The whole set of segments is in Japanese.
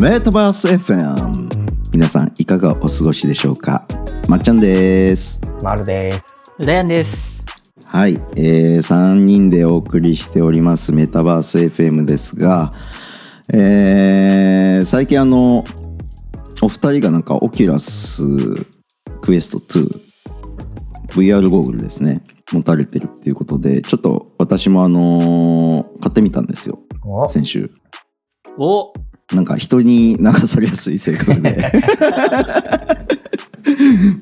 メタバース FM 皆さんいかがお過ごしでしょうか？まっちゃんです。まるです。うだやんです。はい、えー、3人でお送りしておりますメタバース FM ですが、えー、最近あのお二人がなんかオキュラスクエスト 2VR ゴーグルですね持たれてるっていうことでちょっと私もあのー買ってみたんですよお。先週。おなんか人に流されやすい性格で。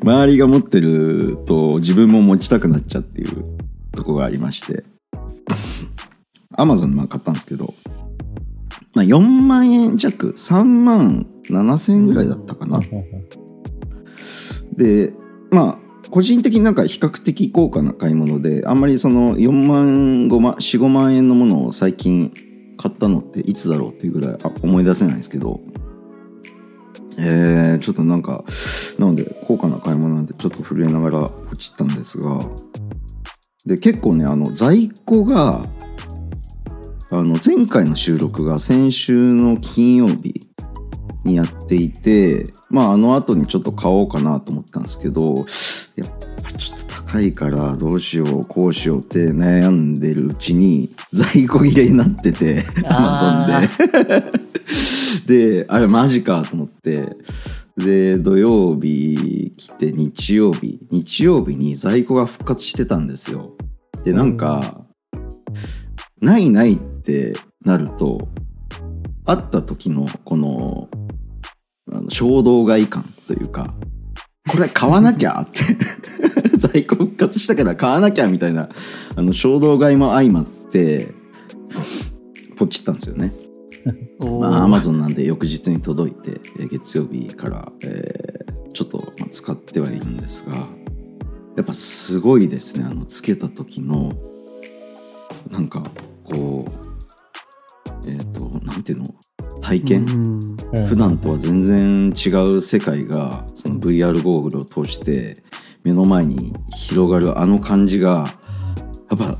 周りが持ってると自分も持ちたくなっちゃうっていうとこがありまして。アマゾンでまあ買ったんですけど、まあ、4万円弱3万7千円ぐらいだったかな、でまあ個人的になんか比較的高価な買い物であんまりその4万5万45万円のものを最近買ったのっていつだろうっていうぐらい思い出せないですけど。えー、ちょっとなんかなので高価な買い物なんでちょっと震えながらポチったんですが。で結構ねあの在庫があの前回の収録が先週の金曜日にやっていてまああの後にちょっと買おうかなと思ったんですけどやっぱちょっと高いからどうしようこうしようって悩んでるうちに在庫切れになっててアマゾンで。であれマジかと思って。で土曜日来て日曜日日曜日に在庫が復活してたんですよ。でなんか、ないないってなると会った時のこのあの衝動買い感というかこれ買わなきゃ？って。在庫復活したから買わなきゃみたいなあの衝動買いも相まってポチったんですよね。おまあ、アマゾンなんで翌日に届いて、えー月曜日から、えーちょっと、まあ、使ってはいるんですがやっぱすごいですね。あのつけた時のなんかこうえっ、となんていうの？体験、うんうん普段とは全然違う世界がその VR ゴーグルを通して目の前に広がるあの感じがやっぱ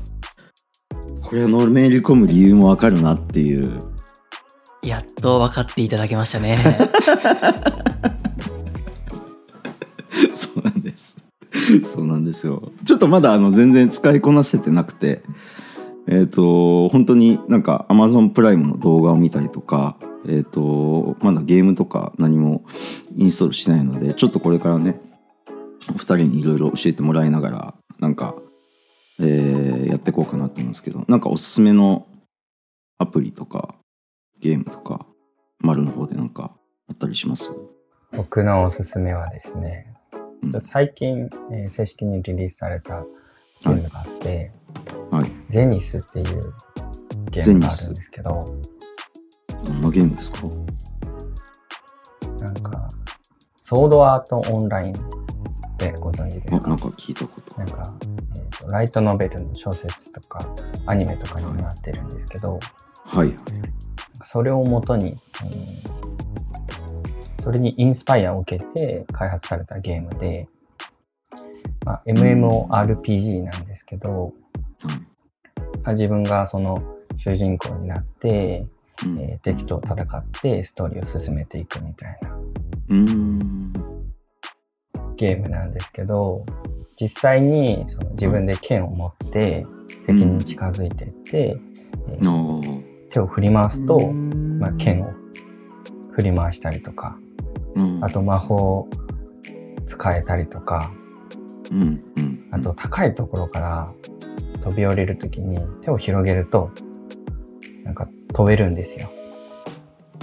これはのめり込む理由もわかるなっていうやっと分かっていただけましたね。そうなんです。そうなんですよ。ちょっとまだあの全然使いこなせてなくて、えっ、と、本当になんか Amazon プライムの動画を見たりとか、えっ、と、まだゲームとか何もインストールしないので、ちょっとこれからね、お二人にいろいろ教えてもらいながら、なんか、えーやっていこうかなと思うんですけど、なんかおすすめのアプリとか、ゲームとか、丸の方でなんかあったりします？僕のおすすめはですね、うん。最近、えー正式にリリースされたゲームがあって、はい。ゼニスっていうゲームがあるんですけど、どんなゲームですか？なんか、ソードアートオンラインってご存知ですあ、かなんか聞いたこと。なんか、えーと、ライトノベルの小説とかアニメとかにもなってるんですけど、はい。はい。それをもとに、うんそれにインスパイアを受けて開発されたゲームで、まあ、MMORPG なんですけど、まあ自分がその主人公になって、うんえー敵と戦ってストーリーを進めていくみたいなうーん。ゲームなんですけど、実際にその自分で剣を持って敵に近づいていって、えーああ。手を振り回すと、まあ、剣を振り回したりとか、うん。あと魔法使えたりとか、うん。うん。あと高いところから飛び降りるときに手を広げると、なんか飛べるんですよ。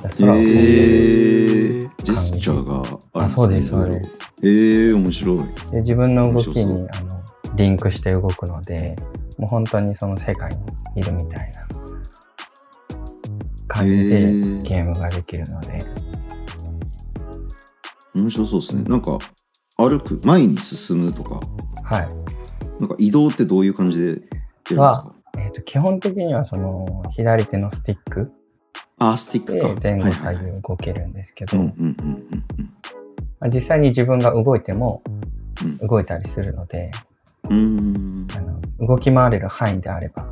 え空を飛んでるー、ジェスチャーがあるあ、んそうです、いろいろそうです。えー、面白い。で、自分の動き面にあのリンクして動くので、もう本当にその世界にいるみたいな感じでゲームができるので、面白そうですね。なんか、歩く、前に進むとか、はい。なんか移動ってどういう感じでやるんですか？はえっ、と、基本的にはその左手のスティック。あ、スティックでか。前後左右動けるんですけど、実際に自分が動いてもうん。動いたりするので、うん。あの動き回れる範囲であれば、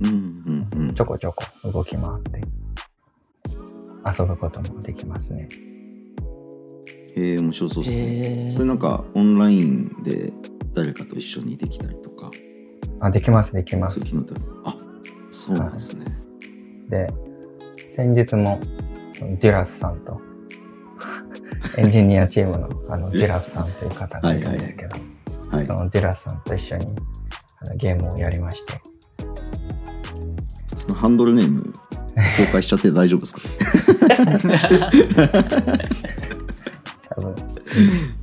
うんうんうん。ちょこちょこ動き回って遊ぶこともできますね。へえ面白そうですね。それなんかオンラインで誰かと一緒にできたりとか。あ、できます、できます。そういう。あそうなんですね、で、先日もデュラスさんと、エンジニアチームのあのデュラスさん。という方がいるんですけど、はいそのデュラスさんと一緒にあのゲームをやりまして、そのハンドルネーム公開しちゃって大丈夫ですか？多分、まあ、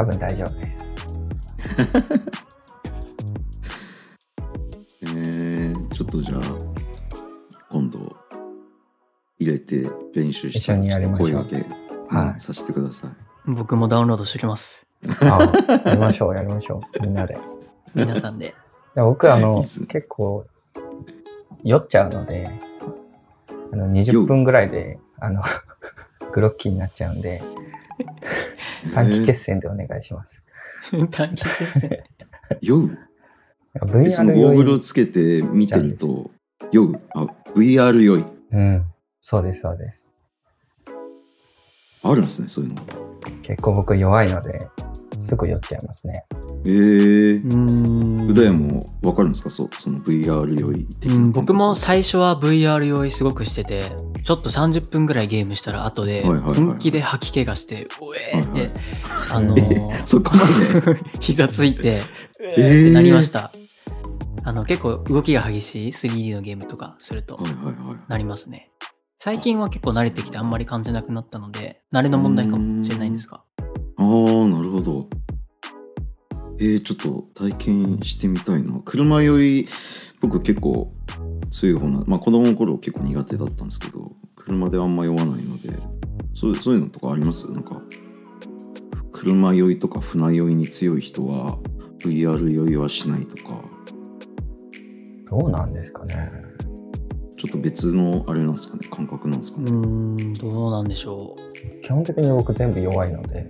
多分大丈夫です。えー、ちょっとじゃあ今度入れて練習して一緒にやりましょう声掛け、はいうんさせてください僕もダウンロードしておきます。あやりましょう、やりましょう、みんなで。皆さんで。いや僕あの結構酔っちゃうのであの酔20う分ぐらいであの グロッキーになっちゃうんで短期決戦でお願いします。短期決戦。酔う？えその VR ゴーグルをつけて見てると酔う？あ VR 酔い。うん。そうですそうです。あるんですねそういうの。結構僕弱いのですぐ酔っちゃいますね。えー。う、ーん。うだやも分かるんですか？そうその VR 酔い的な。うん、僕も最初は VR 用意すごくしててちょっと30分ぐらいゲームしたら後で本気で吐き気がして「うえー!」って、はいはい。あのえーそこまで？膝ついて「うええーー!」ってなりました、あの結構動きが激しい 3D のゲームとかするとはいはいはい。なりますね。最近は結構慣れてきてあんまり感じなくなったので慣れの問題かもしれないんですがああなるほど。えー、ちょっと体験してみたいな。車酔い僕結構強い方なまあ子供の頃結構苦手だったんですけど車であんま酔わないのでそうそういうのとかあります？なんか車酔いとか船酔いに強い人は VR 酔いはしないとか。どうなんですかね。ちょっと別のあれなんですかね感覚なんですかうね、ーんどうなんでしょう。基本的に僕全部弱いので。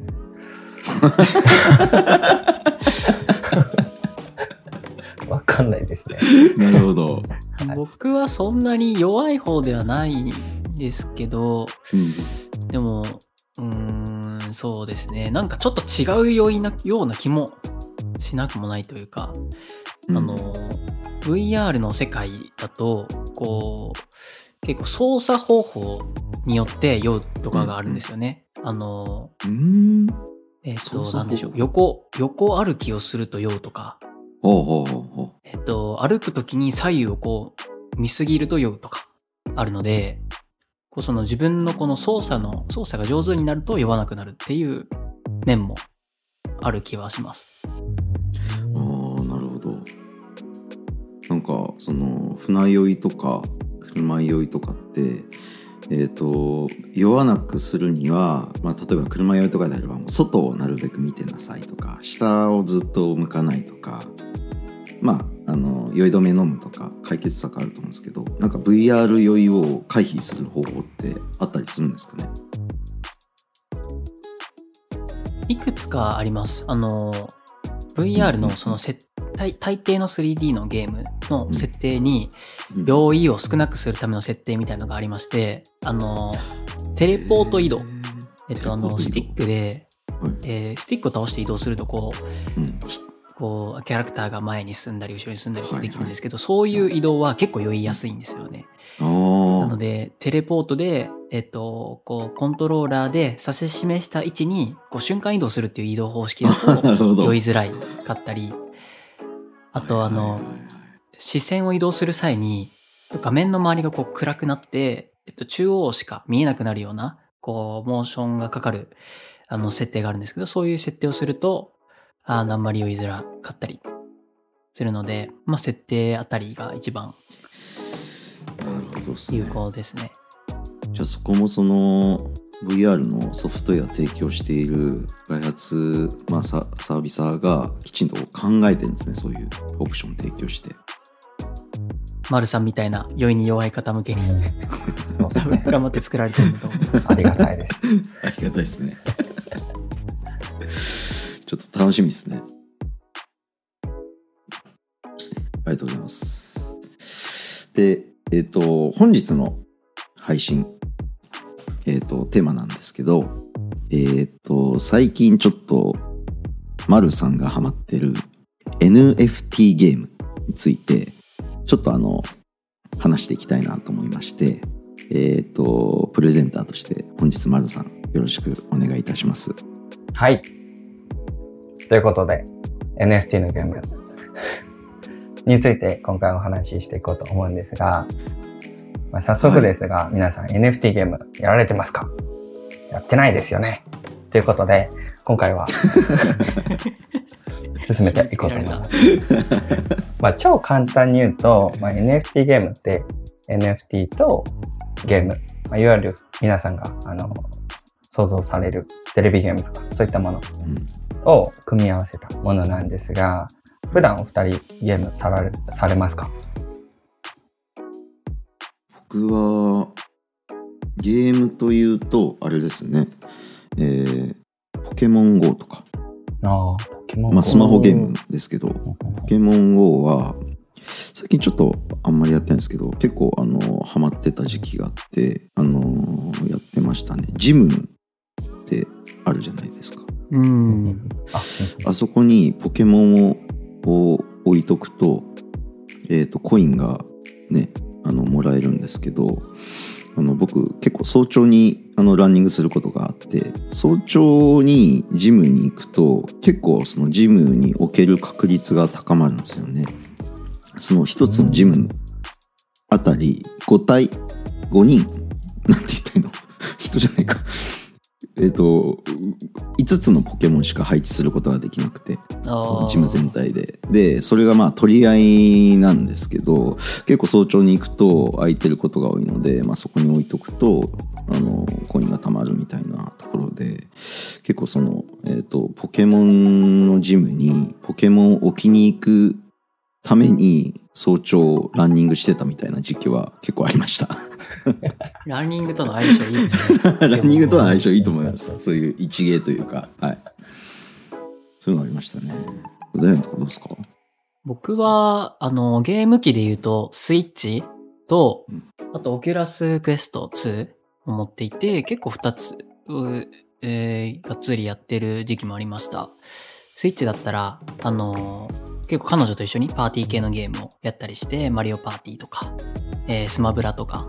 わかんないですね。なるほど、は い僕はそんなに弱い方ではないんですけどうん、でもうーんそうですね。なんかちょっと違うよいなような気もしなくもないというか、うん。あの VR の世界だとこう結構操作方法によって酔うとかがあるんですよね。あのうーんえっ、と操作方法なんでしょう。横横歩きをすると酔うとか。ほうほうほう。ほえっと、歩くときに左右をこう見すぎると酔うとかあるので、こうその自分のこの操作の、操作が上手になると酔わなくなるっていう面もある気はします。ああなるほど。なんかその船酔いとか車酔いとかってえっ、と酔わなくするには、まあ、例えば車酔いとかであればもう外をなるべく見てなさいとか下をずっと向かないとかまああの酔い止め飲むとか解決策あると思うんですけどなんか VR 酔いを回避する方法ってあったりするんですかね？いくつかあります。あの、VR のその設大大抵の 3D のゲームの設定に、うん。用意を少なくするための設定みたいなのがありまして、あの、テレポート移動。えっと、あの、スティックで、はい。えースティックを倒して移動すると、こう、うん。こうキャラクターが前に進んだり後ろに進んだりはいできるんですけど、そういう移動は結構酔いやすいんですよね。あなーのでテレポートで、えっと、こうコントローラーで指し示した位置にこう瞬間移動するっていう移動方式だと ど。酔いづらいかったりあとあの視線を移動する際に画面の周りがこう暗くなって、えっと、中央しか見えなくなるようなこうモーションがかかるあの設定があるんですけどそういう設定をするとあーあんまり酔いづらかったりするので、まあ、設定あたりが一番有効ですね。じゃあそこもその VR のソフトウェア提供している開発、まあ、ササービサーがきちんと考えてるんですねそういうオプション提供してう丸さんみたいな酔いに弱い方向けに。頑張って作られてるんだと思います。ありがたいです。ありがたいですね ちょっと楽しみですねありがとうございますでえっ、と本日の配信、えー、とテーマなんですけど、えー、と最近ちょっとマルさんがハマってる NFT ゲームについてちょっとあの話していきたいなと思いましてえっ、とプレゼンターとして本日マルさんよろしくお願いいたしますはい。ということで、NFT のゲームについて今回お話ししていこうと思うんですが、まあ、早速ですが、皆さん NFT ゲームやられてますか？やってないですよね。ということで、今回は 進めていこうと思います。まあ、超簡単に言うと、まあ、NFT ゲームって NFT とゲーム、まあ、いわゆる皆さんがあの想像されるテレビゲームとかそういったものを組み合わせたものなんですが、普段お二人ゲームさられされますか？僕はゲームというとあれですねえーポケモン GO とか、ああ、ポケモン。まあ、スマホゲームですけどポケモン GO は最近ちょっとあんまりやってないんですけど結構あのハマってた時期があってあのやってましたねジムってあるじゃないですかうん。あ、あそこにポケモンをを置いとくと,、えー、とコインがねあのもらえるんですけどあの僕結構早朝にあのランニングすることがあって早朝にジムに行くと結構そのジムにおける確率が高まるんですよね。その一つのジムあたり5体5人なんて言ったいの？人じゃないかえっと5つのポケモンしか配置することができなくてそのチーム全体で。でそれがまあ取り合いなんですけど結構早朝に行くと空いてることが多いので、まあ、そこに置いとくとあのコインが貯まるみたいなところで結構その、えー、とポケモンのジムにポケモンを置きに行くために早朝ランニングしてたみたいな時期は結構ありました。ランニングとの相性いいですね。ランニングとは相性いいと思います。そういう一芸というか。はい。そういうのありましたね。どうですか？僕は、あの、ゲーム機で言うと、スイッチとうん、あと、 Oculus Quest 2を持っていて、結構2つ、うえーがっつりやってる時期もありました。スイッチだったら、あの結構彼女と一緒にパーティー系のゲームをやったりして、マリオパーティーとか、えースマブラとか、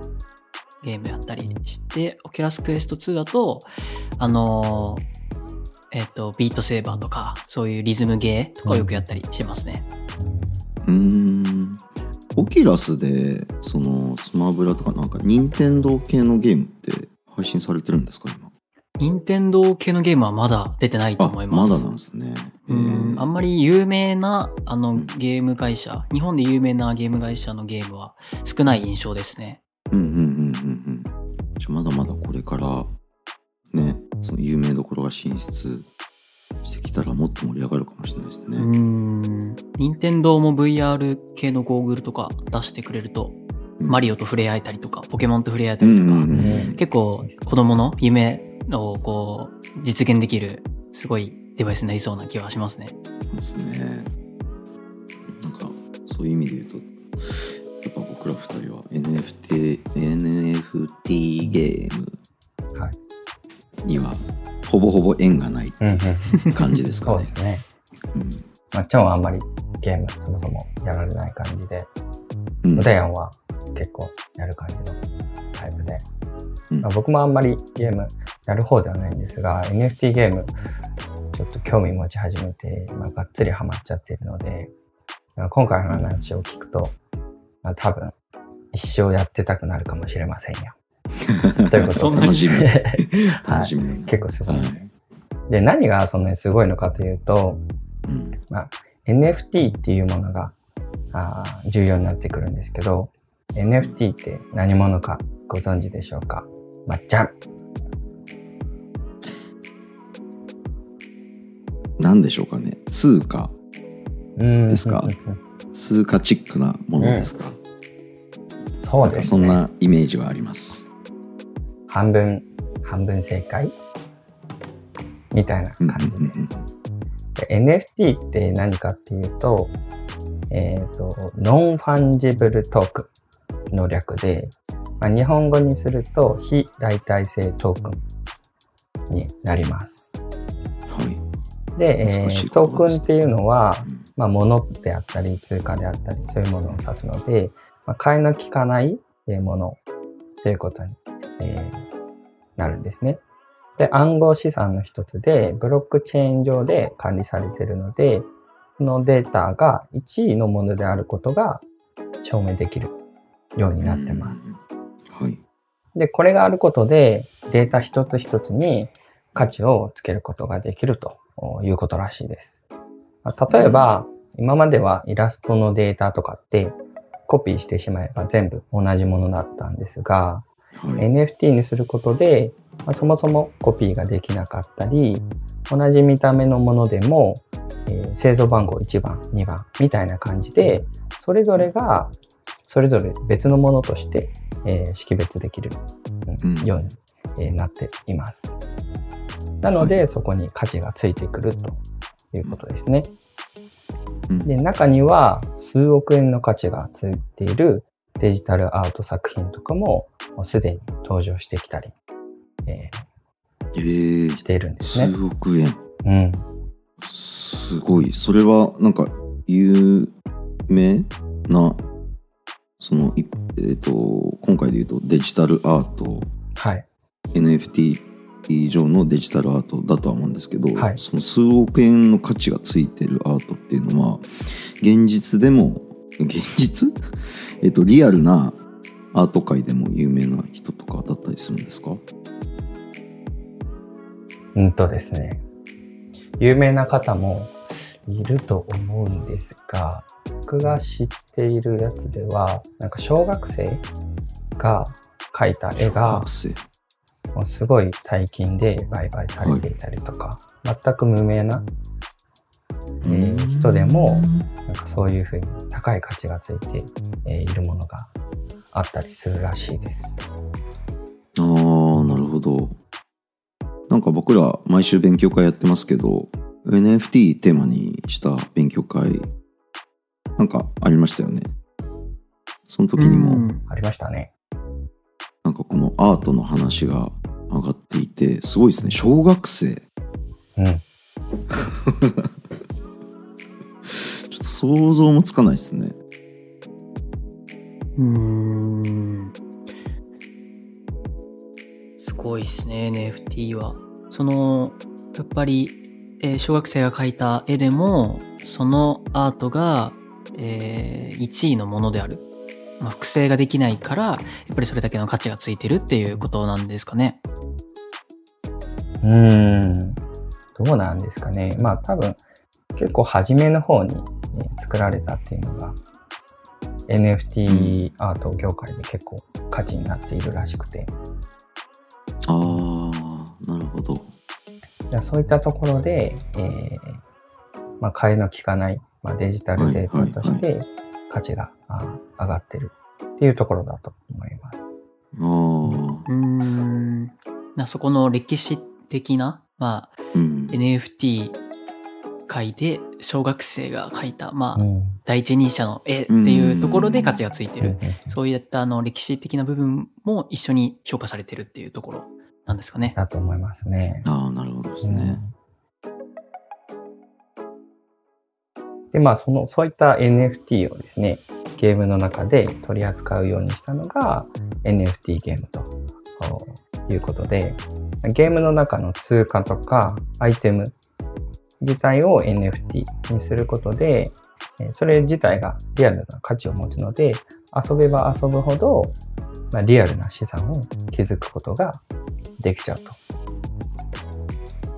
ゲームやったりして、 Oculus Quest 2だと、あのえっ、と、ビートセーバーとか、そういうリズムゲーとかをよくやったりしますね。うんオキュラスでそのスマブラとかなんか任天堂系のゲームって配信されてるんですか今？任天堂系のゲームはまだ出てないとあ思います。まだなんですね。へうん。ー。あんまり有名なあのん。ゲーム会社、日本で有名なゲーム会社のゲームは少ない印象ですね。うんうんうんうん。うんじゃあまだまだこれからねその有名どころが進出してきたらもっと盛り上がるかもしれないですね、うん。任天堂も VR 系のゴーグルとか出してくれると、うん。マリオと触れ合えたりとか、ポケモンと触れ合えたりとか、うんうんうん。結構子供の夢をこう実現できるすごいデバイスになりそうな気はしますね。そうですね。なんかそういう意味で言うとやっぱ僕ら二人は NFT, NFT ゲームはいにはほぼほぼ縁がないうんうん、感じですかね。そうで。すね。うん。まあ、チョンはあんまりゲームそもそもやられない感じで、うん。ダイアンは結構やる感じのタイプで、うん。まあ、僕もあんまりゲームやる方ではないんですが、NFT ゲームちょっと興味持ち始めて、まあ、がっつりハマっちゃっているので、まあ今回の話を聞くと、まあ、多分一生やってたくなるかもしれませんよ。ということで。そんなに楽しみ。はい。結構すごい。はい。で、何がそんなにすごいのかというと、うん。まあ、NFT っていうものがあー重要になってくるんですけど、NFT って何者かご存知でしょうか？まっちゃん。何でしょうかね通貨なんですか？うんうんうん通貨チックなものですか、そうですね。そんなイメージはあります。半分、半分正解？みたいなうん感じです。うんうんで NFT って何かっていうと、えっ、と、 non-fungible tokンの略で、まあ、日本語にすると非代替性トークンになります。はい。で、えートークンっていうのは、うんまあ、物であったり通貨であったりそういうものを指すので、まあ、替えの利かないえーものということに、えーなるんですね。で、暗号資産の一つで、ブロックチェーン上で管理されているので、このデータが1位のものであることが証明できるようになってます。うん。はい。で、これがあることで、データ一つ一つに価値をつけることができるということらしいです。まあ例えば、今まではイラストのデータとかってコピーしてしまえば全部同じものだったんですが、はい。NFT にすることで、まあそもそもコピーができなかったり、同じ見た目のものでも、えー製造番号1番、2番みたいな感じで、それぞれがそれぞれ別のものとして、えー識別できる、ように、えーなっています。なので、そこに価値がついてくるということですね。うんで、中には数億円の価値がついているデジタルアート作品とかももうすでに登場してきたり、ええーーしているんですね。数億円。うん。すごい。それは、なんか、有名な、その、いえっ、と、今回で言うとデジタルアート、はい。NFT 上のデジタルアートだとは思うんですけど、はいその数億円の価値がついてるアートっていうのは、現実でも、現実？えっ、と、リアルなアート界でも有名な人とかだったりするんですか？うんとですね。有名な方もいると思うんですが、僕が知っているやつでは、なんか小学生が描いた絵小が学、生。もうすごい大金で売買されていたりとか、全く無名な、えー人でもなんかそういうふうに高い価値がついて、えーいるものがあったりするらしいです。ああ、なるほど。なんか僕ら毎週勉強会やってますけど、NFT テーマにした勉強会、なんかありましたよね。その時にも、うんありましたね。なんかこのアートの話が上がっていて、すごいですね。小学生。うん。ちょっと想像もつかないですね。うーん。すごいですね、NFT は。その、やっぱり、えー小学生が描いた絵でも、そのアートが、え1位のものである。まあ、複製ができないから、やっぱりそれだけの価値がついてるっていうことなんですかね。うーん。どうなんですかね。まあ多分結構初めの方に、ね作られたっていうのが NFT アート業界で結構価値になっているらしくて。ああ、なるほど。そういったところで、えーまあ、替えの利かない、まあ、デジタルデータとして価値が、あ上がってるっていうところだと思います。ああ、うーん。なそこの歴史的な、まあ、うん。NFT 界で小学生が描いた、まあ、うん第一人者の絵っていうところで価値がついてる。うんそういったあの歴史的な部分も一緒に評価されてるっていうところなんですかね。だと思いますね。ああ、なるほどですね。で、まあ、その、そういった NFT をですね、ゲームの中で取り扱うようにしたのが NFT ゲームとおいうことで、ゲームの中の通貨とかアイテム自体を NFT にすることで、えーそれ自体がリアルな価値を持つので、遊べば遊ぶほど、まあ、リアルな資産を築くことができちゃうと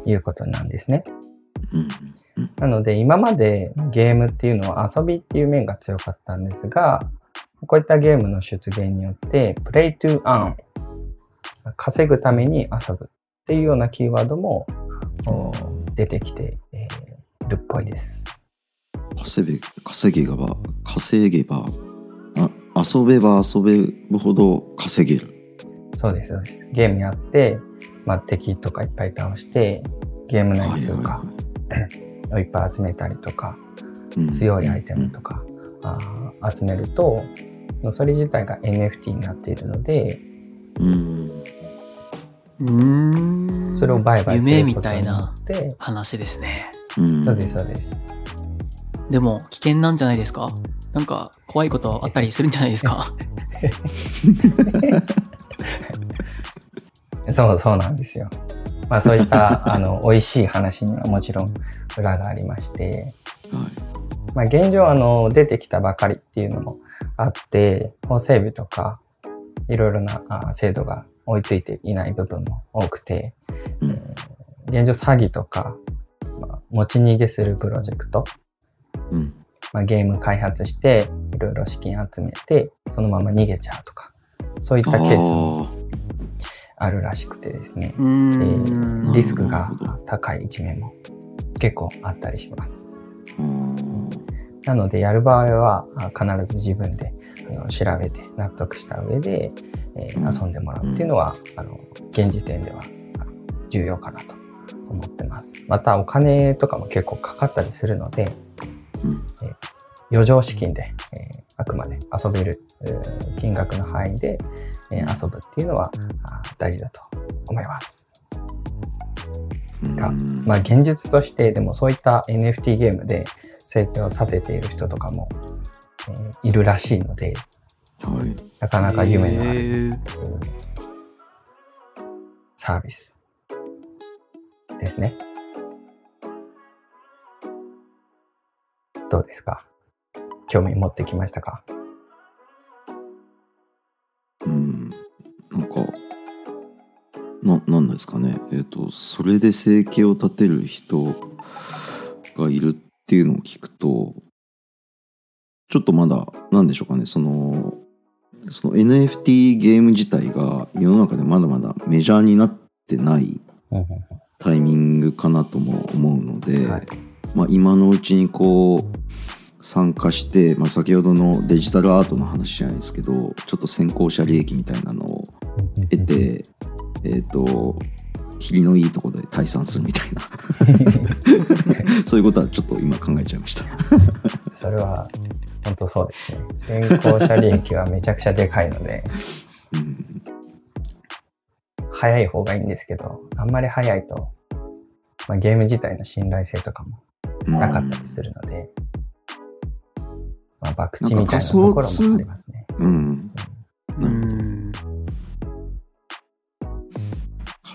いうことなんですね。うん。なので今までゲームっていうのは遊びっていう面が強かったんですが、こういったゲームの出現によって、プレイトゥーアン、稼ぐために遊ぶっていうようなキーワードもお出てきてえーいるっぽいです。稼げ稼げば稼げばあ遊べば遊べるほど稼げるそうです、そうです。ゲームやって、まあ、敵とかいっぱい倒して、ゲーム内通貨をいっぱい集めたりとか、うん強いアイテムとか、あー集めると、それ自体が NFT になっているので、うんうーん。それを売買することによたいなって、話ですね。うんそうです、そうです。でも、危険なんじゃないですか？なんか、怖いことあったりするんじゃないですか？そう、そうなんですよ。まあそういった、あの、美味しい話にはもちろん裏がありまして、はい。まあ現状、あの、出てきたばかりっていうのもあって、法整備とか、いろいろなあ制度が追いついていない部分も多くて、うん。現状詐欺とか、まあ、持ち逃げするプロジェクト、うん。まあ、ゲーム開発していろいろ資金集めてそのまま逃げちゃうとかそういったケースもああるらしくてですね。うーリスクが高い一面も結構あったりします。なのでやる場合はあ必ず自分であの調べて納得した上で、えーうん。遊んでもらうっていうのは、あの現時点ではあ重要かなと思ってます。またお金とかも結構かかったりするので、ーうん。余剰資金で、えーあくまで遊べるえー金額の範囲で、えー遊ぶっていうのはあ大事だと思います。がうん。まあ現実としてでもそういった NFT ゲームで生計を立てている人とかも、えーいるらしいのではい。なかなか夢のある、サービスですね。どうですか？興味持ってきましたか？ななんですかね。えっ、とそれで生計を立てる人がいるっていうのを聞くとちょっとまだなんでしょうかね。そのその NFT ゲーム自体が世の中でまだまだメジャーになってないタイミングかなとも思うので、はい。まあ、今のうちにこう参加して、まあ、先ほどのデジタルアートの話じゃないですけどちょっと先行者利益みたいなのをうん得て、えっ、と霧のいいところで退散するみたいな そういうことはちょっと今考えちゃいました。それは本当そうですね。先行者利益はめちゃくちゃでかいので、うん早い方がいいんですけど、あんまり早いと、まあ、ゲーム自体の信頼性とかもなかったりするので、まあ、博打みたいなところもありますね。うん、うーん。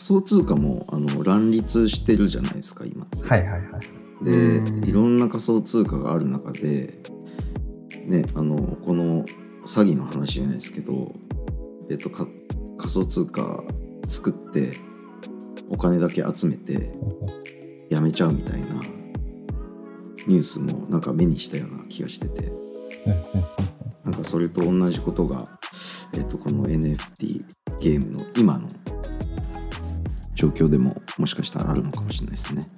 想通貨もあの乱立してるじゃないですか今。はいはいはい。でうんいろんな仮想通貨がある中で、ね、あのこの詐欺の話じゃないですけど、えっと、か仮想通貨作ってお金だけ集めてやめちゃうみたいなニュースもなんか目にしたような気がしててなんかそれと同じことが、えっと、この NFT ゲームの今の状況でももしかしたらあるのかもしれないですね。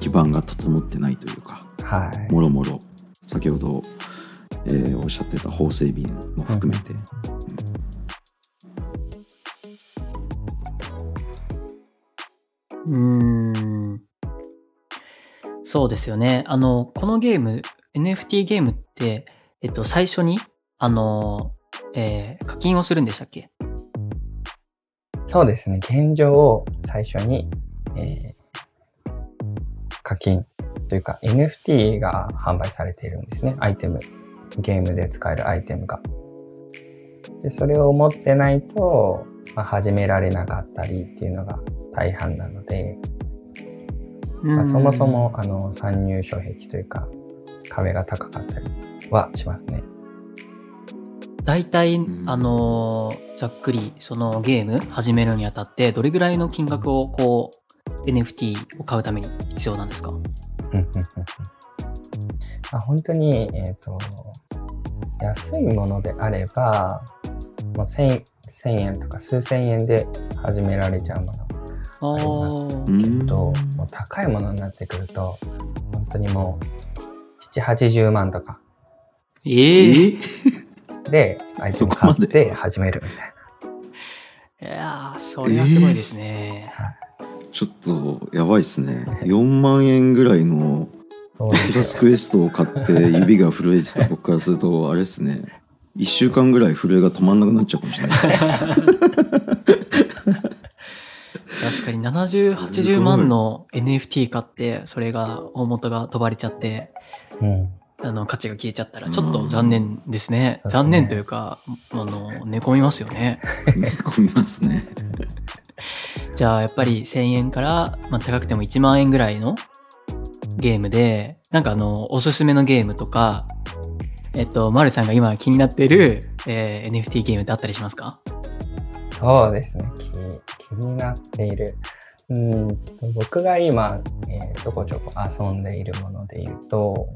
基盤が整ってないというかはい。もろもろ先ほど、えーおっしゃってた法整備も含めて、うーん。そうですよね。あの、このゲーム、NFT ゲームって、えっと、最初に、あの、えー課金をするんでしたっけ？そうですね。現状を最初に、えー課金というか NFT が販売されているんですね。アイテム。ゲームで使えるアイテムが。でそれを持ってないと、まあ、始められなかったりっていうのが大半なので、まあ、そもそもあの参入障壁というか壁が高かったりはしますね。大体、ん。あのーざっくり、そのゲーム始めるにあたって、どれぐらいの金額を、こう、NFT を買うために必要なんですか？あ本当に、えっ、と、安いものであれば、もう 1000, 1000円とか数千円で始められちゃうものあありますーけど、もう高いものになってくると、本当にもう、7、80万とか。ええ？で、アイテム買っそこまでて始めるみたいいやー、それはすごいですね。ちょっとやばいっすね。4万円ぐらいのそうですよキラスクエストを買って指が震えてた僕からするとあれですね。1週間ぐらい震えが止まんなくなっちゃうかもしれない確かに70、80万の NFT 買って、それが、大元が飛ばれちゃって、うん。あの、価値が消えちゃったら、ちょっと残念ですね。うん残念というか、あの、寝込みますよね。寝込みますね じゃあ、やっぱり1000円から、まあ、高くても1万円ぐらいのゲームで、なんかあの、おすすめのゲームとか、えっと、マルさんが今気になってる、えー NFT ゲームってあったりしますか？そうですね。気気になっている。うんと僕が今、えーちょこちょこ遊んでいるもので言うと、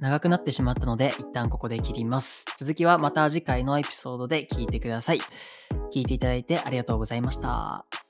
長くなってしまったので、一旦ここで切ります。続きはまた次回のエピソードで聞いてください。聞いていただいてありがとうございました。